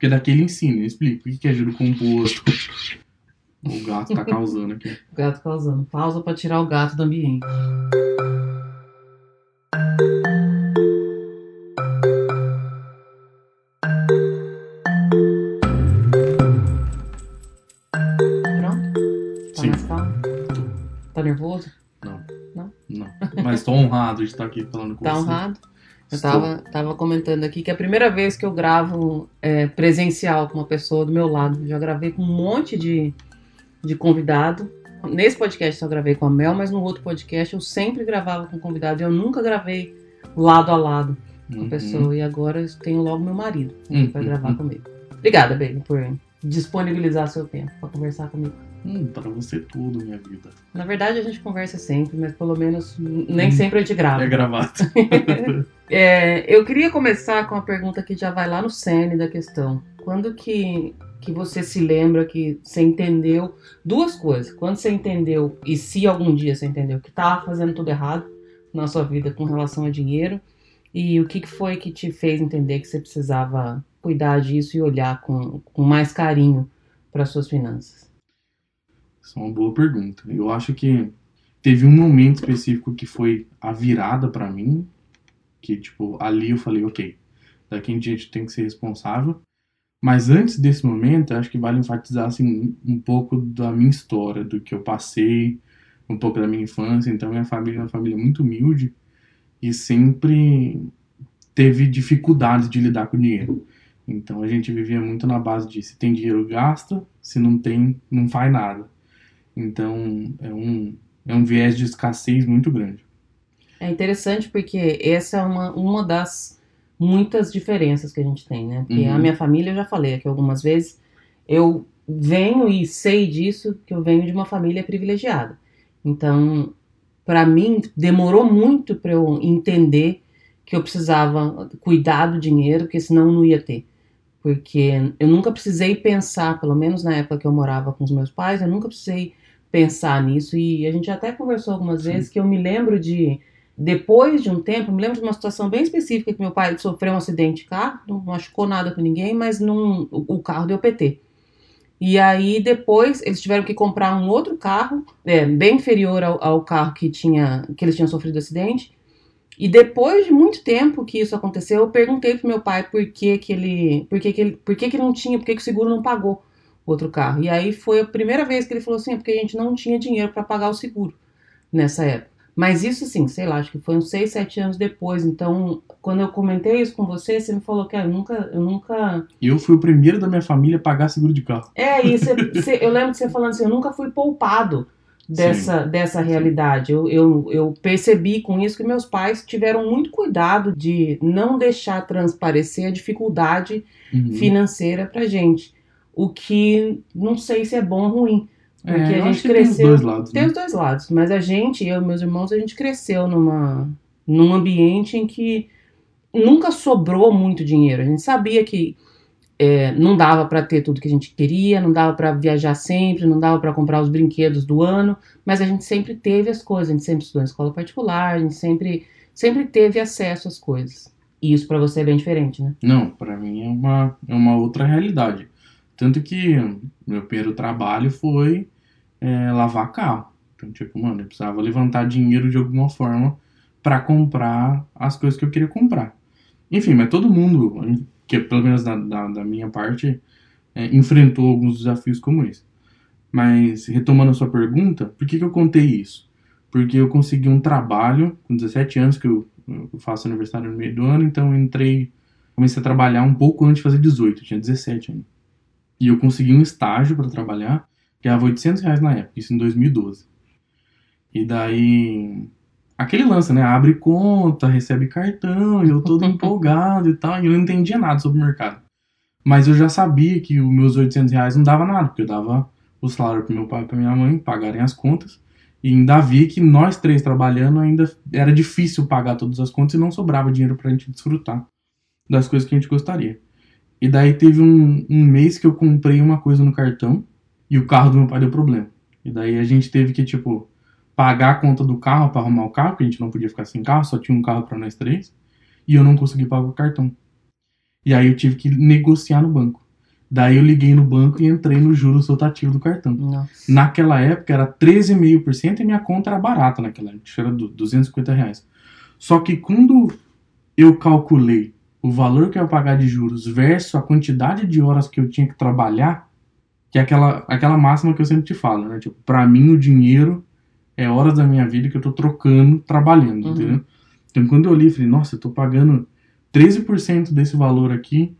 Porque daqui ele ensina, explica o que é giro composto. O gato tá causando aqui. O gato causando. Pausa pra tirar o gato do ambiente. Pronto? Tá? Tá nervoso? Não. Não? Não. Mas tô honrado de estar aqui falando com Tá você. honrado? Eu tava, tava comentando aqui que é a primeira vez que eu gravo é, presencial com uma pessoa do meu lado. Já gravei com um monte de, de convidado. Nesse podcast só gravei com a Mel, mas no outro podcast eu sempre gravava com convidado. Eu nunca gravei lado a lado com a Uhum. pessoa. E agora eu tenho logo meu marido pra Uhum. gravar comigo. Obrigada, Baby, por disponibilizar seu tempo pra conversar comigo. Hum, pra você tudo, minha vida. Na verdade, a gente conversa sempre, mas pelo menos nem Hum. sempre a gente grava. É gravado. É, eu queria começar com uma pergunta que já vai lá no cerne da questão. Quando que, que você se lembra que você entendeu duas coisas? Quando você entendeu, e se algum dia você entendeu, que estava fazendo tudo errado na sua vida com relação a dinheiro, e o que que foi que te fez entender que você precisava cuidar disso e olhar com, com mais carinho para suas finanças? É uma boa pergunta. Eu acho que teve um momento específico que foi a virada pra mim, que tipo, ali eu falei, ok, daqui em diante tem que ser responsável. Mas antes desse momento, acho que vale enfatizar assim, um pouco da minha história, do que eu passei, um pouco da minha infância. Então, minha família é uma família muito humilde e sempre teve dificuldades de lidar com dinheiro. Então, a gente vivia muito na base de se tem dinheiro, gasta, se não tem, não faz nada. Então, é um, é um viés de escassez muito grande. É interessante porque essa é uma, uma das muitas diferenças que a gente tem, né? Porque Uhum. a minha família, eu já falei aqui algumas vezes, eu venho e sei disso, que eu venho de uma família privilegiada. Então, para mim, demorou muito para eu entender que eu precisava cuidar do dinheiro, porque senão não ia ter. Porque eu nunca precisei pensar, pelo menos na época que eu morava com os meus pais, eu nunca precisei pensar nisso. E a gente até conversou algumas Sim. vezes que eu me lembro de, depois de um tempo, eu me lembro de uma situação bem específica que meu pai sofreu um acidente de carro, não machucou nada com ninguém, mas não, o o carro deu PT. E aí depois eles tiveram que comprar um outro carro, é, bem inferior ao, ao carro que tinha que eles tinham sofrido acidente. E depois de muito tempo que isso aconteceu, eu perguntei pro meu pai por que que ele, por que que ele, por que que não tinha, por que que o seguro não pagou o outro carro. E aí foi a primeira vez que ele falou assim, é porque a gente não tinha dinheiro para pagar o seguro nessa época. Mas isso assim, sei lá, acho que foi uns 6, 7 anos depois. Então, quando eu comentei isso com você, você me falou que eu nunca, eu nunca Eu fui o primeiro da minha família a pagar seguro de carro. é, e você- você- eu lembro de você falando assim, eu nunca fui poupado dessa, dessa realidade. Eu, eu, eu percebi com isso que meus pais tiveram muito cuidado de não deixar transparecer a dificuldade Uhum. financeira pra gente. O que não sei se é bom ou ruim. É, Porque a eu gente que tem os cresceu- dois lados. Tem né? os dois lados, mas a gente, eu e meus irmãos, a gente cresceu numa, num ambiente em que nunca sobrou muito dinheiro. A gente sabia que é, não dava para ter tudo que a gente queria, não dava para viajar sempre, não dava para comprar os brinquedos do ano, mas a gente sempre teve as coisas. A gente sempre estudou em escola particular, a gente sempre, sempre teve acesso às coisas. E isso para você é bem diferente, né? Não, pra mim é uma, é uma outra realidade. Tanto que meu primeiro trabalho foi é, lavar carro. Então, tipo, mano, eu precisava levantar dinheiro de alguma forma pra comprar as coisas que eu queria comprar. Enfim, mas todo mundo, que pelo menos da, da, da minha parte, é, enfrentou alguns desafios como esse. Mas, retomando a sua pergunta, por que, que eu contei isso? Porque eu consegui um trabalho com 17 anos, que eu, eu faço aniversário no meio do ano, então eu entrei comecei a trabalhar um pouco antes de fazer 18, eu tinha 17 ainda. E eu consegui um estágio para trabalhar, ganhava 800 reais na época, isso em 2012. E daí, aquele lance, né? Abre conta, recebe cartão, eu todo empolgado e tal, e eu não entendia nada sobre o mercado. Mas eu já sabia que os meus 800 reais não dava nada, porque eu dava o salário para meu pai e para minha mãe pagarem as contas, e ainda vi que nós três trabalhando ainda era difícil pagar todas as contas e não sobrava dinheiro pra gente desfrutar das coisas que a gente gostaria. E daí teve um, um mês que eu comprei uma coisa no cartão e o carro do meu pai deu problema. E daí a gente teve que, tipo, pagar a conta do carro pra arrumar o carro, porque a gente não podia ficar sem carro, só tinha um carro pra nós três. E eu não consegui pagar o cartão. E aí eu tive que negociar no banco. Daí eu liguei no banco e entrei no juros rotativo do cartão. Nossa. Naquela época era 13,5% e minha conta era barata naquela época, era du- 250 reais. Só que quando eu calculei o valor que eu ia pagar de juros versus a quantidade de horas que eu tinha que trabalhar, que é aquela, aquela máxima que eu sempre te falo, né? Tipo, pra mim o dinheiro é horas da minha vida que eu tô trocando trabalhando, Uhum. entendeu? Então quando eu olhei, falei, nossa, eu tô pagando 13% desse valor aqui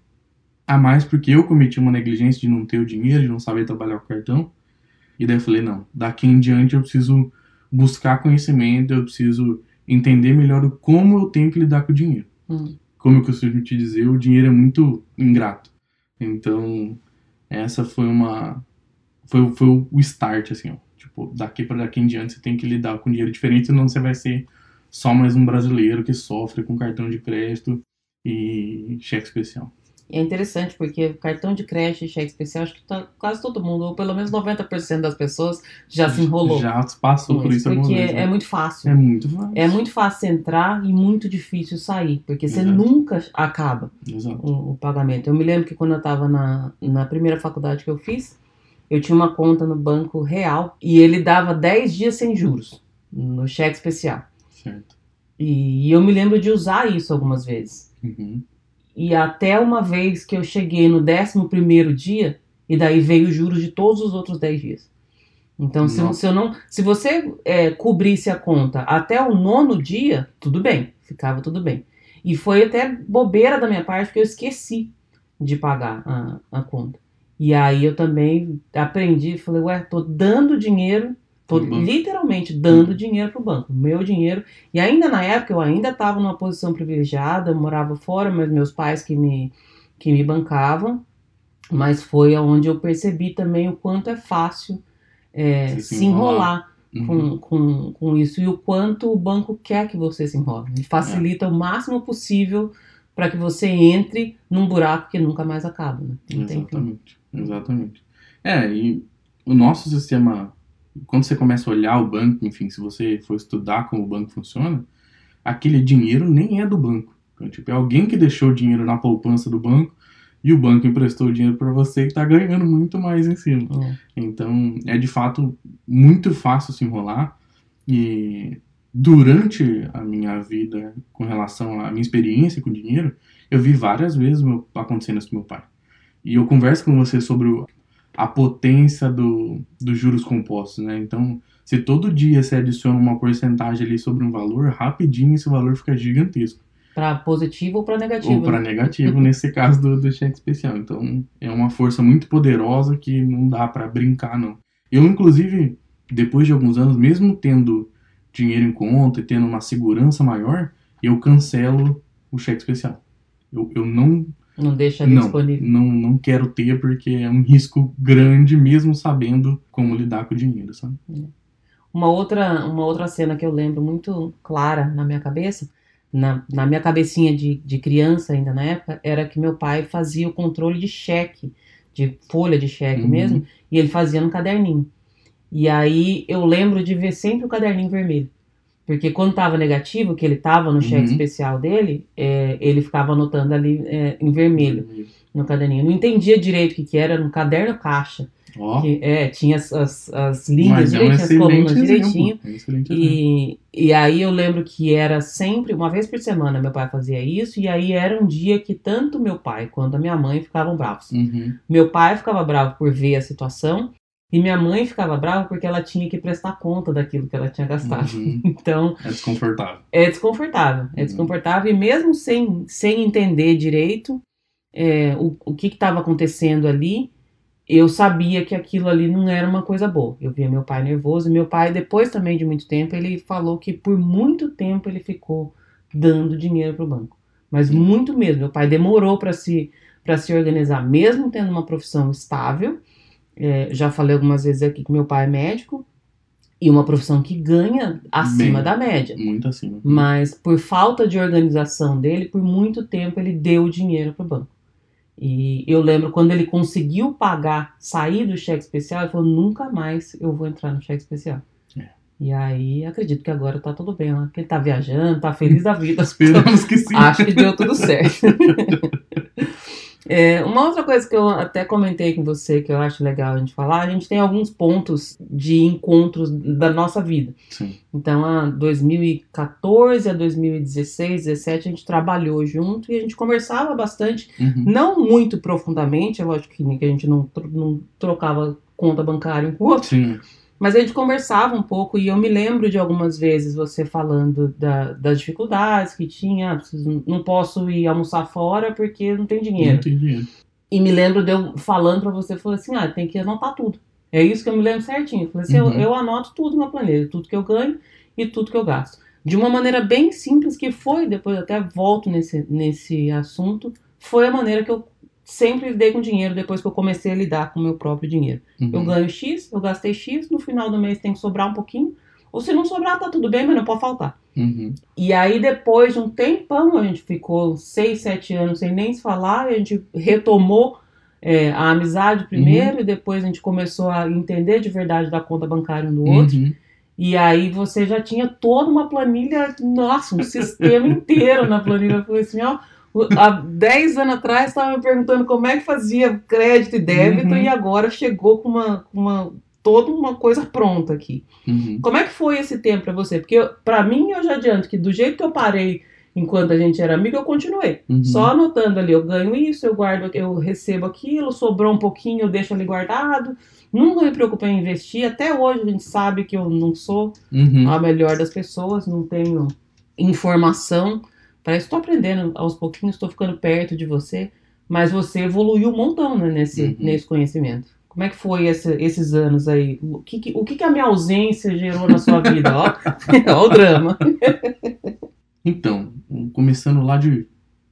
a mais porque eu cometi uma negligência de não ter o dinheiro, de não saber trabalhar com o cartão. E daí eu falei, não, daqui em diante eu preciso buscar conhecimento, eu preciso entender melhor o como eu tenho que lidar com o dinheiro. Hum. Como eu costumo te dizer, o dinheiro é muito ingrato. Então, essa foi uma foi, foi o start assim, ó. Tipo, daqui para daqui em diante você tem que lidar com dinheiro diferente, senão você vai ser só mais um brasileiro que sofre com cartão de crédito e cheque especial. E é interessante porque cartão de crédito e cheque especial, acho que tá- quase todo mundo, ou pelo menos 90% das pessoas já se enrolou. Já passou por isso porque vez. né? é muito fácil. É muito fácil. É muito fácil entrar e muito difícil sair, porque você Exato. nunca acaba o, o pagamento. Eu me lembro que quando eu estava na, na primeira faculdade que eu fiz, eu tinha uma conta no Banco Real e ele dava 10 dias sem juros no cheque especial. Certo. E, eu me lembro de usar isso algumas vezes. Uhum. E até uma vez que eu cheguei no 11 dia, e daí veio os juros de todos os outros 10 dias. Então, se, se eu não, se você é, cobrisse a conta até o nono dia, tudo bem, ficava tudo bem. E foi até bobeira da minha parte, porque eu esqueci de pagar a, a conta. E aí eu também aprendi, falei, ué, tô dando dinheiro, tô banco. literalmente dando Uhum. dinheiro pro banco, meu dinheiro. E ainda na época eu ainda estava numa posição privilegiada, eu morava fora, mas meus pais que me, que me bancavam. Mas foi onde eu percebi também o quanto é fácil é, Se se, enrolar. enrolar Uhum. com, com, com isso e o quanto o banco quer que você se enrole. Ele facilita o máximo possível para que você entre num buraco que nunca mais acaba. Né? Fim. Exatamente. É, e o nosso sistema, quando você começa a olhar o banco, enfim, se você for estudar como o banco funciona, aquele dinheiro nem é do banco. Então, tipo, é alguém que deixou o dinheiro na poupança do banco e o banco emprestou o dinheiro para você e tá ganhando muito mais em cima. É. Então, é de fato muito fácil se enrolar. E durante a minha vida, com relação à minha experiência com dinheiro, eu vi várias vezes meu, acontecendo isso com meu pai. E eu converso com você sobre a potência do, dos juros compostos, né? Então, se todo dia você adiciona uma porcentagem ali sobre um valor, rapidinho esse valor fica gigantesco. Para positivo ou para negativo. Ou para né? negativo, nesse caso do, do cheque especial. Então, é uma força muito poderosa que não dá para brincar, não. Eu, inclusive, depois de alguns anos, mesmo tendo dinheiro em conta e tendo uma segurança maior, eu cancelo o cheque especial. Eu, eu não, Não deixa não, disponível. não, não quero ter porque é um risco grande, mesmo sabendo como lidar com o dinheiro, sabe? Uma outra, uma outra cena que eu lembro muito clara na minha cabeça, na, na minha cabecinha de, de criança ainda na época, era que meu pai fazia o controle de cheque, de folha de cheque Uhum. mesmo, e ele fazia no caderninho. E aí eu lembro de ver sempre o caderninho vermelho. Porque quando tava negativo, que ele tava no cheque Uhum. especial dele, é, ele ficava anotando ali é, em vermelho no caderninho. Não entendia direito o que, que era, no caderno caixa. Ó, Que, é, tinha as, as, as linhas é um direitinho, as colunas excelente direitinho. exemplo. É um exemplo. E, e aí eu lembro que era sempre, uma vez por semana, meu pai fazia isso, e aí era um dia que tanto meu pai quanto a minha mãe ficavam bravos. Uhum. Meu pai ficava bravo por ver a situação, e minha mãe ficava brava porque ela tinha que prestar conta daquilo que ela tinha gastado. Uhum. Então, É desconfortável. é desconfortável. É Uhum. desconfortável, e mesmo sem, sem entender direito é, o, o que estava acontecendo ali, eu sabia que aquilo ali não era uma coisa boa. Eu via meu pai nervoso, e meu pai, depois também de muito tempo, ele falou que por muito tempo ele ficou dando dinheiro para o banco. Mas Uhum. muito mesmo. Meu pai demorou para se, para se organizar, mesmo tendo uma profissão estável. É, já falei algumas vezes aqui que meu pai é médico, e uma profissão que ganha acima Bem. da média. Muito acima. Mas por falta de organização dele, por muito tempo ele deu o dinheiro para o banco. E eu lembro quando ele conseguiu pagar, sair do cheque especial, ele falou: nunca mais eu vou entrar no cheque especial. É. E aí acredito que agora tá tudo bem, ó, que ele tá viajando, tá feliz da vida. Esperamos que sim. Acho que deu tudo certo. É, uma outra coisa que eu até comentei com você que eu acho legal a gente falar, a gente tem alguns pontos de encontros da nossa vida. Sim. Então, a 2014 a 2016, 17 a gente trabalhou junto e a gente conversava bastante, Uhum. não muito profundamente, é lógico que a gente não, não trocava conta bancária um com o outro, Sim. Mas a gente conversava um pouco e eu me lembro de algumas vezes você falando da- das dificuldades que tinha, ah, não posso ir almoçar fora porque não tem dinheiro. Não tem dinheiro. E me lembro de eu falando pra você, falei assim, ah, tem que anotar tudo. É isso que eu me lembro certinho. Eu Falei assim, Uhum. eu, eu anoto tudo na planilha, tudo que eu ganho e tudo que eu gasto. De uma maneira bem simples que foi, depois até volto nesse, nesse assunto, foi a maneira que eu sempre lidei com dinheiro depois que eu comecei a lidar com o meu próprio dinheiro. Uhum. Eu ganho X, eu gastei X, no final do mês tem que sobrar um pouquinho, ou se não sobrar, tá tudo bem, mas não pode faltar. Uhum. E aí, depois de um tempão, a gente ficou seis, sete anos sem nem se falar, a gente retomou é, a amizade primeiro, e depois a gente começou a entender de verdade da conta bancária um do outro. Uhum. E aí você já tinha toda uma planilha, nossa, um sistema inteiro na planilha. Eu falei assim, ó, há 10 anos atrás estava me perguntando como é que fazia crédito e débito, Uhum. e agora chegou com uma, uma toda uma coisa pronta aqui. Uhum. Como é que foi esse tempo pra você? Porque pra mim eu já adianto que do jeito que eu parei enquanto a gente era amigo, eu continuei. Uhum. Só anotando ali, eu ganho isso, eu guardo, eu recebo aquilo, sobrou um pouquinho, eu deixo ali guardado. Nunca me preocupei em investir. Até hoje a gente sabe que eu não sou Uhum. a melhor das pessoas, não tenho informação. Para isso, estou aprendendo aos pouquinhos, estou ficando perto de você. Mas você evoluiu um montão né, nesse, Uhum. nesse conhecimento. Como é que foi esse- esses anos aí? O que, que- o que, que a minha ausência gerou na sua vida? Ó, ó o drama. Então, começando lá de.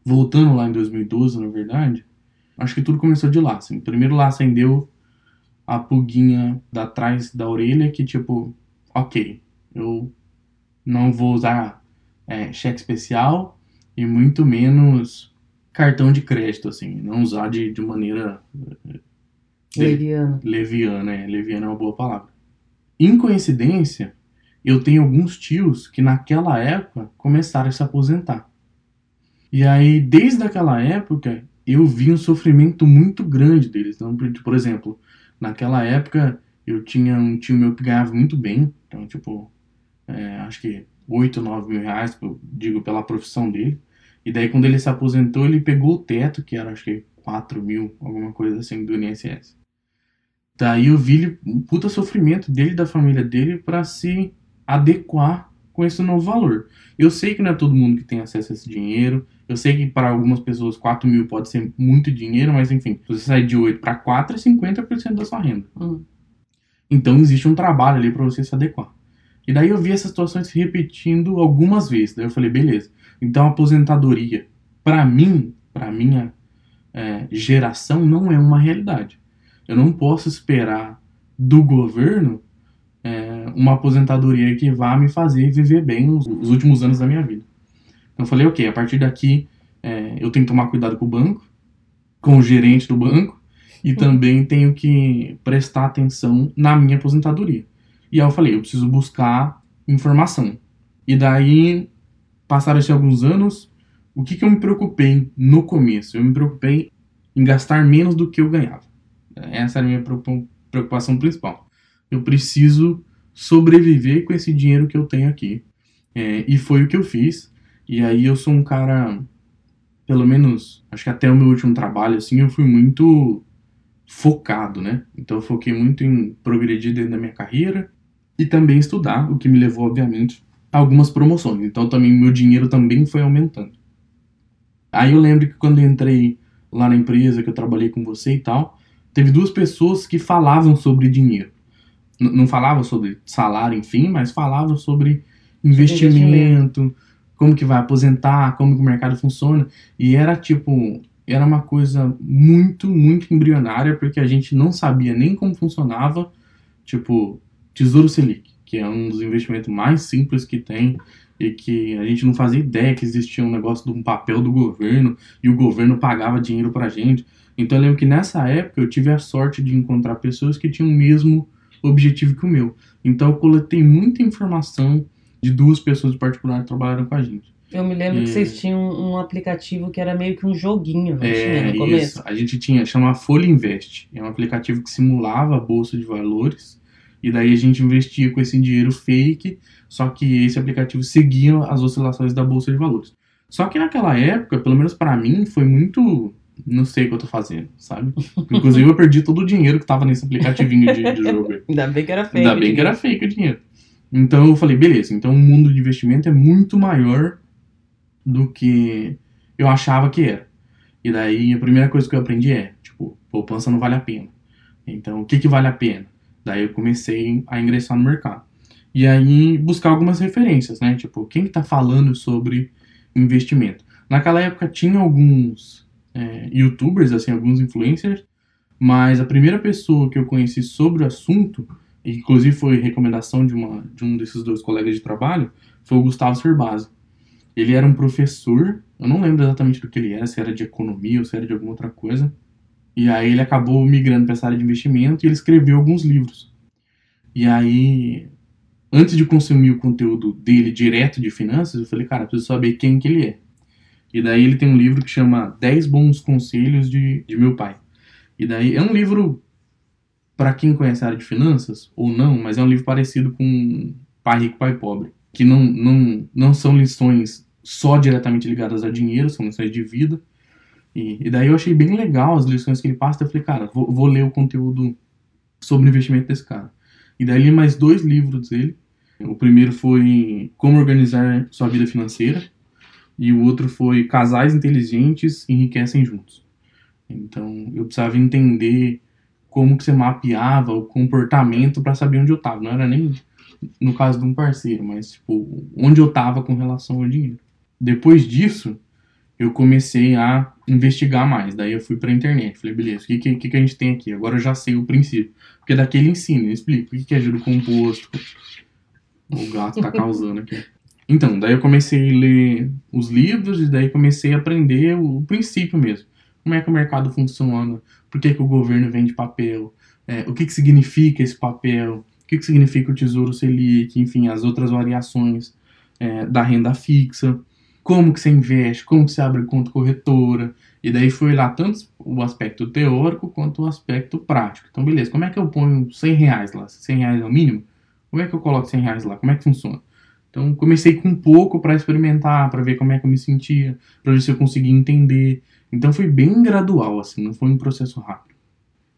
Voltando lá em 2012, na verdade, acho que tudo começou de lá. Assim. Primeiro lá acendeu a pulguinha da trás da orelha que, tipo, ok, eu não vou usar é, cheque especial e muito menos cartão de crédito, assim. Não usar de, de maneira eh, Leviana. leviana, é, leviana é uma boa palavra. Em coincidência, eu tenho alguns tios que naquela época começaram a se aposentar. E aí, desde aquela época, eu vi um sofrimento muito grande deles. Então, por por exemplo, naquela época eu tinha um tio meu que ganhava muito bem, então, tipo, é, acho que 8, 9 mil reais, eu digo, pela profissão dele. E daí, quando ele se aposentou, ele pegou o teto, que era acho que 4 mil, alguma coisa assim, do INSS. Daí eu vi ele- um puta sofrimento dele da família dele para se adequar com esse novo valor. Eu sei que não é todo mundo que tem acesso a esse dinheiro. Eu sei que para algumas pessoas 4 mil pode ser muito dinheiro, mas enfim, se você sair de 8 para 4 é 50% da sua renda. Hum. Então existe um trabalho ali para você se adequar. E daí eu vi essa situação se repetindo algumas vezes. Daí eu falei, beleza. Então a aposentadoria, para mim, para minha é, geração, não é uma realidade. Eu não posso esperar do governo é, uma aposentadoria que vá me fazer viver bem os, os últimos anos da minha vida. Então eu falei, ok, a partir daqui é, eu tenho que tomar cuidado com o banco, com o gerente do banco, e também tenho que prestar atenção na minha aposentadoria. E aí eu falei, eu preciso buscar informação. E daí, passaram-se alguns anos, o que, que eu me preocupei no começo? Eu me preocupei em gastar menos do que eu ganhava. Essa era a minha preocupa- preocupação principal. Eu preciso sobreviver com esse dinheiro que eu tenho aqui. É, e foi o que eu fiz. E aí eu sou um cara, pelo menos, acho que até o meu último trabalho, assim, eu fui muito focado, né? Então eu foquei muito em progredir dentro da minha carreira e também estudar, o que me levou, obviamente, a algumas promoções. Então também meu dinheiro também foi aumentando. Aí eu lembro que quando eu entrei lá na empresa que eu trabalhei com você e tal, teve duas pessoas que falavam sobre dinheiro. N- não falavam sobre salário, enfim, mas falavam sobre investimento, como que vai aposentar, como que o mercado funciona. E era tipo, era uma coisa muito, muito embrionária, porque a gente não sabia nem como funcionava, tipo, Tesouro Selic, que é um dos investimentos mais simples que tem e que a gente não fazia ideia que existia um negócio de um papel do governo e o governo pagava dinheiro pra gente. Então eu lembro que nessa época eu tive a sorte de encontrar pessoas que tinham o mesmo objetivo que o meu. Então eu coletei muita informação de duas pessoas em particular que trabalharam com a gente. Eu me lembro E- que vocês tinham um aplicativo que era meio que um joguinho, tinha É, no começo? isso. A gente tinha, chama Folha Invest. É um aplicativo que simulava a bolsa de valores. E daí a gente investia com esse dinheiro fake, só que esse aplicativo seguia as oscilações da bolsa de valores. Só que naquela época, pelo menos pra mim, foi muito. Não sei o que eu tô fazendo, sabe? Inclusive eu perdi todo o dinheiro que tava nesse aplicativinho de, de jogo. Ainda bem que era feio. Ainda bem que era fake o dinheiro. Então eu falei, beleza, então o mundo de investimento é muito maior do que eu achava que era. E daí a primeira coisa que eu aprendi é, tipo, poupança não vale a pena. Então o que que vale a pena? Daí eu comecei a ingressar no mercado. E aí buscar algumas referências, né? Tipo, quem que tá falando sobre investimento? Naquela época tinha alguns é, youtubers, assim, alguns influencers, mas a primeira pessoa que eu conheci sobre o assunto inclusive foi recomendação de, uma, de um desses dois colegas de trabalho, foi o Gustavo Cerbasi. Ele era um professor, eu não lembro exatamente do que ele era, se era de economia ou se era de alguma outra coisa. E aí ele acabou migrando para essa área de investimento e ele escreveu alguns livros. E aí, antes de consumir o conteúdo dele direto de finanças, eu falei, cara, preciso saber quem que ele é. E daí ele tem um livro que chama 10 Bons Conselhos de, de Meu Pai. E daí é um livro para quem conhece a área de finanças ou não, mas é um livro parecido com Pai Rico, Pai Pobre, que não, não, não são lições só diretamente ligadas a dinheiro, são lições de vida. E, e daí eu achei bem legal as lições que ele passa, eu falei, cara, vou, vou ler o conteúdo sobre investimento desse cara. E daí li mais dois livros dele. O primeiro foi Como Organizar Sua Vida Financeira, e o outro foi Casais Inteligentes Enriquecem Juntos. Então eu precisava entender como que você mapeava o comportamento para saber onde eu tava. Não era nem no caso de um parceiro, mas tipo, onde eu tava com relação ao dinheiro. Depois disso, eu comecei a investigar mais. Daí eu fui pra internet. Falei, beleza, o que, que, que a gente tem aqui? Agora eu já sei o princípio. Porque daquele ensino, ele explica o que, que é juro composto. O gato tá causando aqui. Então, daí eu comecei a ler os livros e daí comecei a aprender o princípio mesmo. Como é que o mercado funciona, por que, que o governo vende papel, é, o que, que significa esse papel, o que, que significa o Tesouro Selic, enfim, as outras variações é, da renda fixa, como que você investe, como que você abre conta corretora, e daí foi lá tanto o aspecto teórico quanto o aspecto prático. Então, beleza, como é que eu ponho 100 reais lá? 100 reais é o mínimo? Como é que eu coloco 100 reais lá? Como é que funciona? Então, comecei com pouco para experimentar, para ver como é que eu me sentia, para ver se eu conseguia entender. Então, foi bem gradual, assim, não foi um processo rápido.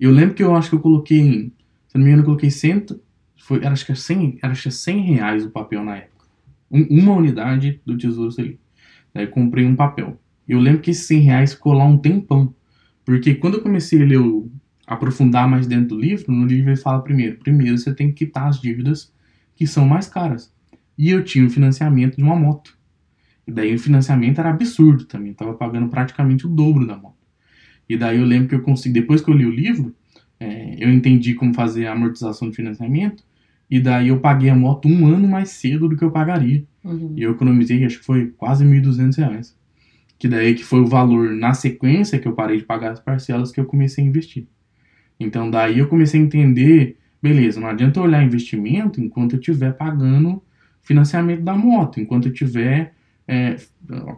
Eu lembro que eu acho que eu coloquei, se não me engano, eu coloquei 100, foi, era, acho, que era 100, era acho que 100 reais o papel na época. Um, uma unidade do Tesouro Selic. Eu comprei um papel. Eu lembro que esses 100 reais ficou lá um tempão. Porque quando eu comecei a ler, o, aprofundar mais dentro do livro, no livro ele fala primeiro, primeiro você tem que quitar as dívidas que são mais caras. E eu tinha o financiamento de uma moto. E daí o financiamento era absurdo também, tava pagando praticamente o dobro da moto. E daí eu lembro que eu consegui, depois que eu li o livro, é, eu entendi como fazer a amortização de financiamento, e daí eu paguei a moto um ano mais cedo do que eu pagaria. Uhum. E eu economizei, acho que foi quase 1.200 reais. Que daí que foi o valor na sequência que eu parei de pagar as parcelas que eu comecei a investir. Então daí eu comecei a entender, beleza, não adianta eu olhar investimento enquanto eu estiver pagando financiamento da moto, enquanto eu tiver é,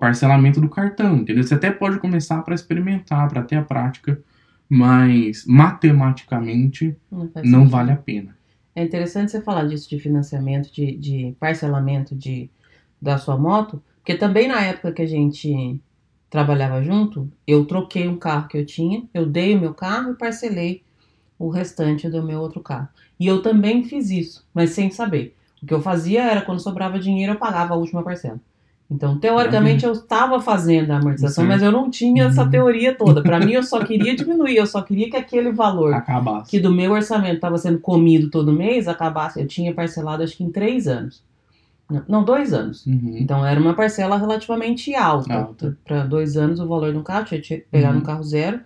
parcelamento do cartão, entendeu? Você até pode começar para experimentar, para ter a prática, mas matematicamente Não, não vale a pena. É interessante você falar disso de financiamento, de, de parcelamento de, da sua moto, porque também na época que a gente trabalhava junto, eu troquei um carro que eu tinha, eu dei o meu carro e parcelei o restante do meu outro carro. E eu também fiz isso, mas sem saber. O que eu fazia era, quando sobrava dinheiro, eu pagava a última parcela. Então, teoricamente, eu estava fazendo a amortização, Certo. mas eu não tinha essa Uhum. teoria toda. Para mim, eu só queria diminuir, eu só queria que aquele valor Acabasse. que do meu orçamento estava sendo comido todo mês, acabasse, eu tinha parcelado acho que em três anos. Não, dois anos. Uhum. Então era uma parcela relativamente alta. Alta. Para dois anos o valor do carro, tinha que pegar Uhum. no carro zero.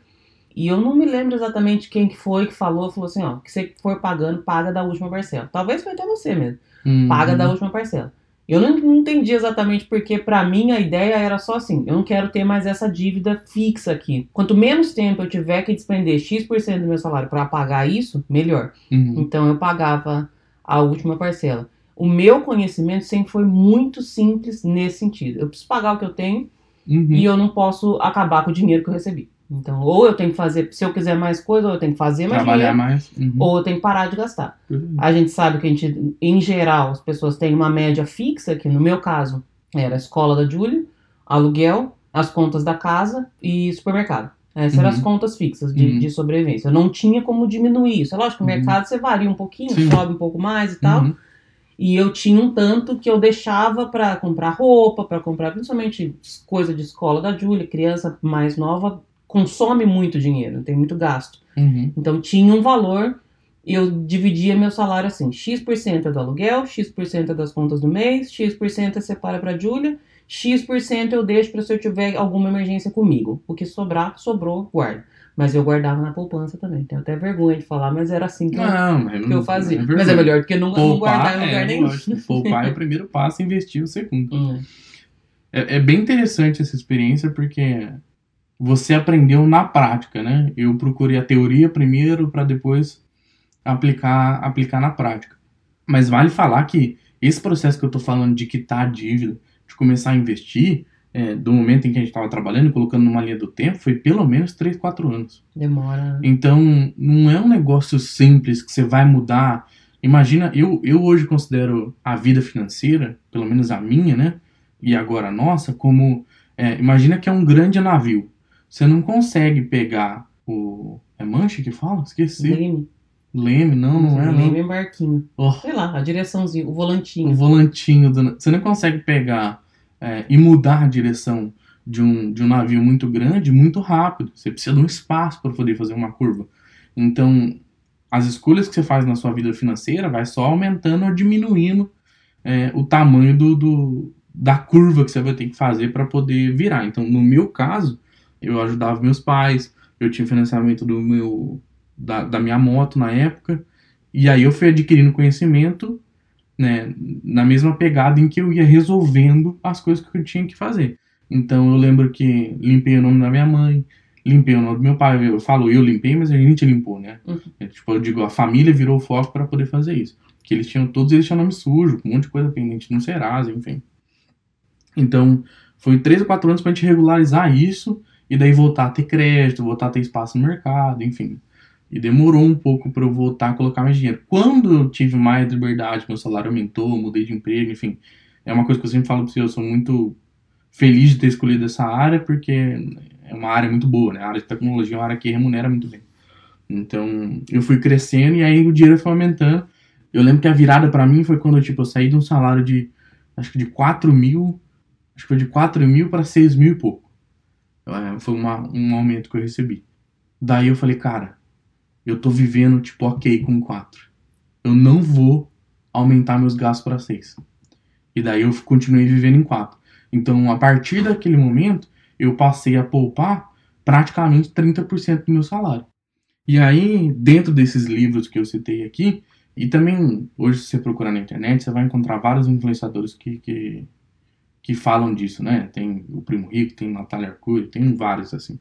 E eu não me lembro exatamente quem que foi que falou, falou assim, ó, que você for pagando, paga da última parcela. Talvez foi até você mesmo. Uhum. Paga da última parcela. Eu não, não entendi exatamente porque, pra mim, a ideia era só assim: eu não quero ter mais essa dívida fixa aqui. Quanto menos tempo eu tiver que despender X% do meu salário pra pagar isso, melhor. Uhum. Então eu pagava a última parcela. o meu conhecimento sempre foi muito simples nesse sentido. Eu preciso pagar o que eu tenho Uhum. e eu não posso acabar com o dinheiro que eu recebi. Então, ou eu tenho que fazer, se eu quiser mais coisa, ou eu tenho que fazer mais Trabalhar dinheiro, mais. Uhum. ou eu tenho que parar de gastar. A gente sabe que a gente, em geral, as pessoas têm uma média fixa, que no meu caso era a escola da Júlia, aluguel, as contas da casa e supermercado. Essas eram Uhum. as contas fixas de, Uhum. de sobrevivência. Eu não tinha como diminuir isso. É lógico que o Uhum. mercado você varia um pouquinho, Sim. sobe um pouco mais e tal. Uhum. E eu tinha um tanto que eu deixava pra comprar roupa, pra comprar principalmente coisa de escola da Júlia. Criança mais nova consome muito dinheiro, tem muito gasto. Uhum. Então tinha um valor, eu dividia meu salário assim: X% é do aluguel, X% é das contas do mês, X% é separa pra Júlia, X% eu deixo pra se eu tiver alguma emergência comigo. O que sobrar, sobrou, guardo. Mas eu guardava na poupança também. Tenho até vergonha de falar, mas era assim que, eu, Não, mas que eu fazia. não mas é melhor do que não, não guardar em Poupar, lugar é, nenhum. lógico. Poupar é o primeiro passo, investir o segundo. Hum, É, é bem interessante essa experiência porque você aprendeu na prática, né? Eu procurei a teoria primeiro para depois aplicar, aplicar na prática. Mas vale falar que esse processo que eu tô falando de quitar a dívida, de começar a investir, é, do momento em que a gente estava trabalhando, colocando numa linha do tempo, foi pelo menos 3, 4 anos. demora. Então, não é um negócio simples que você vai mudar. Imagina, eu, eu hoje considero a vida financeira, pelo menos a minha, né? E agora a nossa, como. é, imagina que é um grande navio. Você não consegue pegar o. É manche que fala? Esqueci. Leme. Leme, não, não é. Leme é barquinho. Oh, Sei lá, a direçãozinha, o o volantinho. volantinho do. Você não consegue pegar é, e mudar a direção de um, de um navio muito grande muito rápido. Você precisa de um espaço para poder fazer uma curva. Então, as escolhas que você faz na sua vida financeira vai só aumentando ou diminuindo é, o tamanho do, do- da curva que você vai ter que fazer para poder virar. Então, no meu caso, eu ajudava meus pais, eu tinha financiamento do meu da, da minha moto na época, e aí eu fui adquirindo conhecimento né, na mesma pegada em que eu ia resolvendo as coisas que eu tinha que fazer. Então eu lembro que limpei o nome da minha mãe, limpei o nome do meu pai. Eu falo eu limpei, mas a gente limpou, né? Uhum. É, tipo, eu digo, a família virou foco para poder fazer isso. Que eles tinham, todos eles tinham nome sujo, um monte de coisa pendente no Serasa, enfim. Então, foi três ou quatro anos pra gente regularizar isso e daí voltar a ter crédito, voltar a ter espaço no mercado, enfim. E demorou um pouco para eu voltar a colocar mais dinheiro. Quando eu tive mais liberdade, meu salário aumentou, mudei de emprego, enfim. É uma coisa que eu sempre falo pra você, eu sou muito feliz de ter escolhido essa área, porque é uma área muito boa, né? A área de tecnologia é uma área que remunera muito bem. Então, eu fui crescendo e aí o dinheiro foi aumentando. Eu lembro que a virada pra mim foi quando tipo, eu saí de um salário de, acho que de 4 mil, acho que foi de 4 mil para 6 mil e pouco. Foi uma, um aumento que eu recebi. Daí eu falei, cara, eu tô vivendo tipo ok com 4. Eu não vou aumentar meus gastos para 6. E daí eu continuei vivendo em 4. Então, a partir daquele momento, eu passei a poupar praticamente 30% do meu salário. E aí, dentro desses livros que eu citei aqui, e também, hoje, se você procurar na internet, você vai encontrar vários influenciadores que, que, que falam disso, né? Tem o Primo Rico, tem Natália Arcuri, tem vários assim.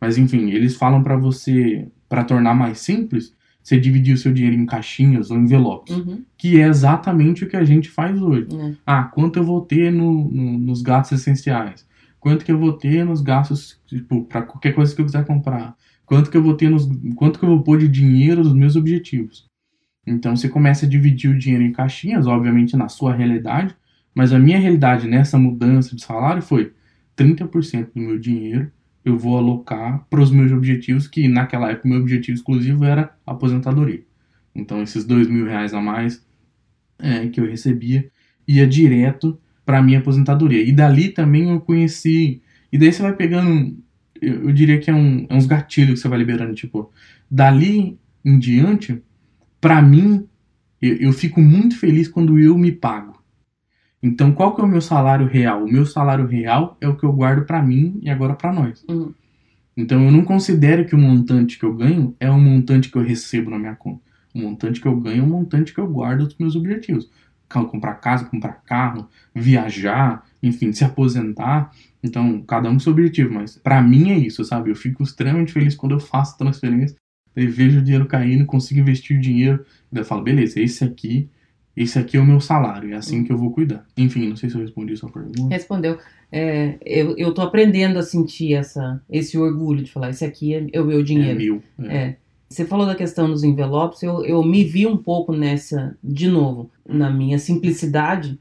Mas, enfim, eles falam para você, para tornar mais simples, você dividir o seu dinheiro em caixinhas ou envelopes, Uhum, que é exatamente o que a gente faz hoje. é. Ah, quanto eu vou ter no, no- nos gastos essenciais? Quanto que eu vou ter nos gastos, tipo, para qualquer coisa que eu quiser comprar? Quanto que eu vou ter nos. Quanto que eu vou pôr de dinheiro nos meus objetivos? Então você começa a dividir o dinheiro em caixinhas, obviamente na sua realidade, mas a minha realidade nessa mudança de salário foi 30% do meu dinheiro eu vou alocar para os meus objetivos, que naquela época meu objetivo exclusivo era aposentadoria. Então esses dois mil reais a mais é, que eu recebia ia direto para minha aposentadoria. E dali também eu conheci. E daí você vai pegando. Eu, eu diria que é, um, é uns gatilhos que você vai liberando. Tipo, dali em diante, para mim, eu, eu fico muito feliz quando eu me pago. Então, qual que é o meu salário real? O meu salário real é o que eu guardo para mim e agora para nós. Uhum. Então, eu não considero que o montante que eu ganho é o montante que eu recebo na minha conta. O montante que eu ganho é o montante que eu guardo dos meus objetivos. Comprar casa, comprar carro, viajar, enfim, se aposentar. Então, cada um com seu objetivo, mas pra mim é isso, sabe? Eu fico extremamente feliz quando eu faço transferência, daí vejo o dinheiro caindo, consigo investir o dinheiro, daí eu falo, beleza, esse aqui esse aqui é o meu salário, é assim que eu vou cuidar. Enfim, não sei se eu respondi a sua pergunta. Respondeu. É, eu, eu tô aprendendo a sentir essa, esse orgulho de falar, esse aqui é, é o meu É dinheiro. mil. É. É. Você falou da questão dos envelopes, eu, eu me vi um pouco nessa, de novo, na minha simplicidade,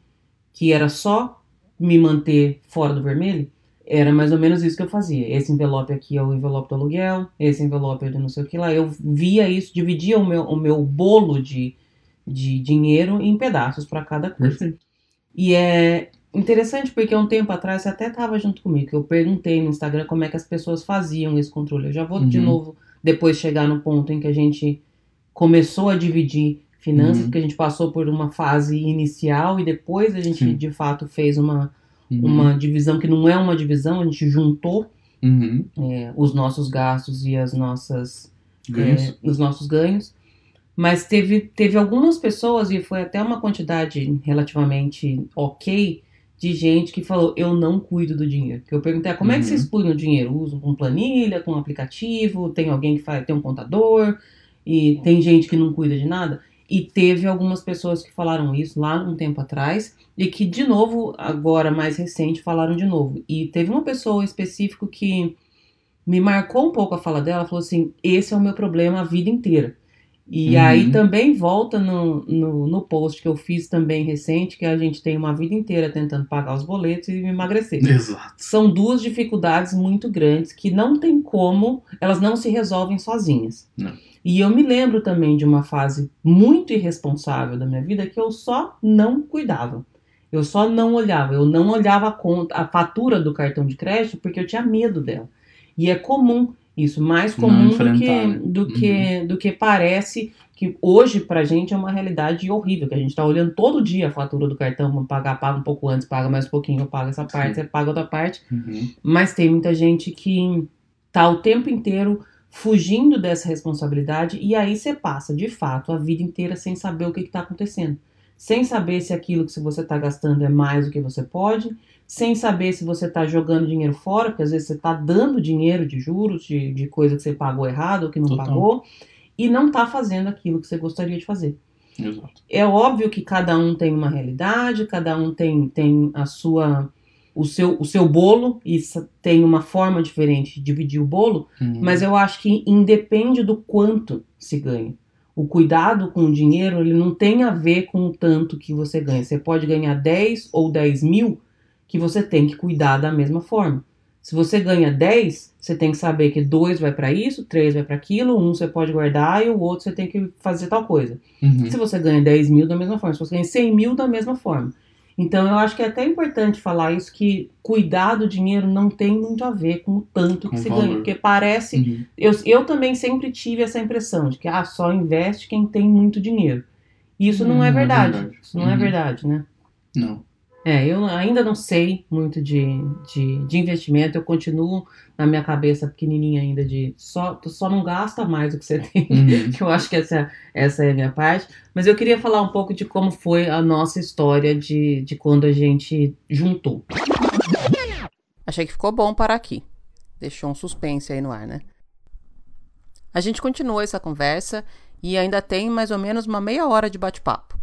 que era só me manter fora do vermelho, era mais ou menos isso que eu fazia. Esse envelope aqui é o envelope do aluguel, esse envelope é de não sei o que lá. Eu via isso, dividia o meu, o meu bolo de, de dinheiro em pedaços para cada coisa. Perfeito. E é interessante porque um tempo atrás você até estava junto comigo, que eu perguntei no Instagram como é que as pessoas faziam esse controle. Eu já vou de Uhum. novo depois chegar no ponto em que a gente começou a dividir finanças, Uhum. porque a gente passou por uma fase inicial e depois a gente Sim. de fato fez uma, Uhum. uma divisão que não é uma divisão, a gente juntou Uhum. é, os nossos gastos e as nossas Ganhos. é, os nossos ganhos. Mas teve, teve algumas pessoas, e foi até uma quantidade relativamente ok, de gente que falou: Eu não cuido do dinheiro. Que eu perguntei: ah, Como é que Uhum. vocês cuidam do dinheiro? Usam com planilha, com aplicativo? Tem alguém que faz, tem um contador? E tem gente que não cuida de nada? E teve algumas pessoas que falaram isso lá um tempo atrás, e que, de novo, agora mais recente, falaram de novo. E teve uma pessoa específica que me marcou um pouco a fala dela, falou assim: esse é o meu problema a vida inteira. E Uhum. aí também volta no, no, no post que eu fiz também recente, que a gente tem uma vida inteira tentando pagar os boletos e emagrecer. Exato. São duas dificuldades muito grandes que não tem como, elas não se resolvem sozinhas. Não. E eu me lembro também de uma fase muito irresponsável da minha vida que eu só não cuidava. Eu só não olhava, eu não olhava a conta, a fatura do cartão de crédito porque eu tinha medo dela. E é comum isso, mais comum do que, né? do que do que parece que hoje pra gente é uma realidade horrível, que a gente tá olhando todo dia a fatura do cartão, vamos pagar, paga um pouco antes, paga mais um pouquinho, eu pago essa parte, Sim. você paga outra parte. Uhum. Mas tem muita gente que tá o tempo inteiro fugindo dessa responsabilidade e aí você passa, de fato, a vida inteira sem saber o que está acontecendo. Sem saber se aquilo que você está gastando é mais do que você pode, sem saber se você está jogando dinheiro fora, porque às vezes você está dando dinheiro de juros, de, de coisa que você pagou errado ou que não Total. pagou, e não está fazendo aquilo que você gostaria de fazer. Exato. É óbvio que cada um tem uma realidade, cada um tem, tem a sua o seu, o seu bolo e tem uma forma diferente de dividir o bolo, Uhum. mas eu acho que independe do quanto se ganha. O cuidado com o dinheiro, ele não tem a ver com o tanto que você ganha. Você pode ganhar 10 ou 10 mil, que você tem que cuidar da mesma forma. Se você ganha 10, você tem que saber que dois vai para isso, três vai para aquilo, um você pode guardar e o outro você tem que fazer tal coisa. Uhum. Se você ganha 10 mil, da mesma forma. Se você ganha 100 mil, da mesma forma. Então, eu acho que é até importante falar isso, que cuidar do dinheiro não tem muito a ver com o tanto que Com se valor. ganha. Porque parece... Uhum. Eu, eu também sempre tive essa impressão de que ah, só investe quem tem muito dinheiro. E Isso não, Não é é verdade. verdade. Isso não é Uhum. verdade, né? Não. É, eu ainda não sei muito de, de, de investimento, eu continuo na minha cabeça pequenininha ainda de só, tu só não gasta mais do que você tem. Uhum. eu acho que essa, essa é a minha parte. Mas eu queria falar um pouco de como foi a nossa história de, de quando a gente juntou. Achei que ficou bom parar aqui. Deixou um suspense aí no ar, né? A gente continuou essa conversa e ainda tem mais ou menos uma meia hora de bate-papo.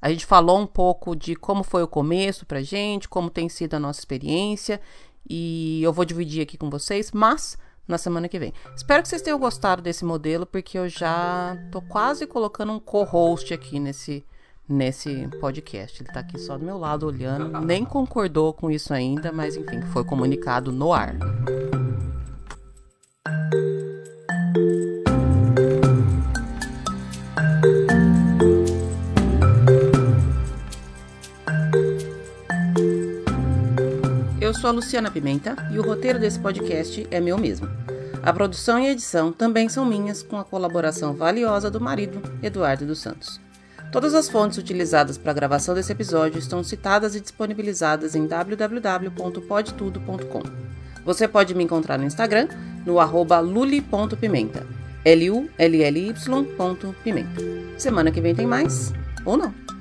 A gente falou um pouco de como foi o começo pra gente, como tem sido a nossa experiência, e eu vou dividir aqui com vocês, mas na semana que vem. Espero que vocês tenham gostado desse modelo, porque eu já tô quase colocando um co-host aqui nesse nesse podcast. Ele tá aqui só do meu lado olhando, nem concordou com isso ainda, mas enfim, foi comunicado no ar. Sou a Luciana Pimenta e o roteiro desse podcast é meu mesmo. A produção e edição também são minhas, com a colaboração valiosa do marido, Eduardo dos Santos. Todas as fontes utilizadas para a gravação desse episódio estão citadas e disponibilizadas em www.podtudo.com. Você pode me encontrar no Instagram, no arroba luli.pimenta. L-U-L-L-Y.pimenta. Semana que vem tem mais, ou não.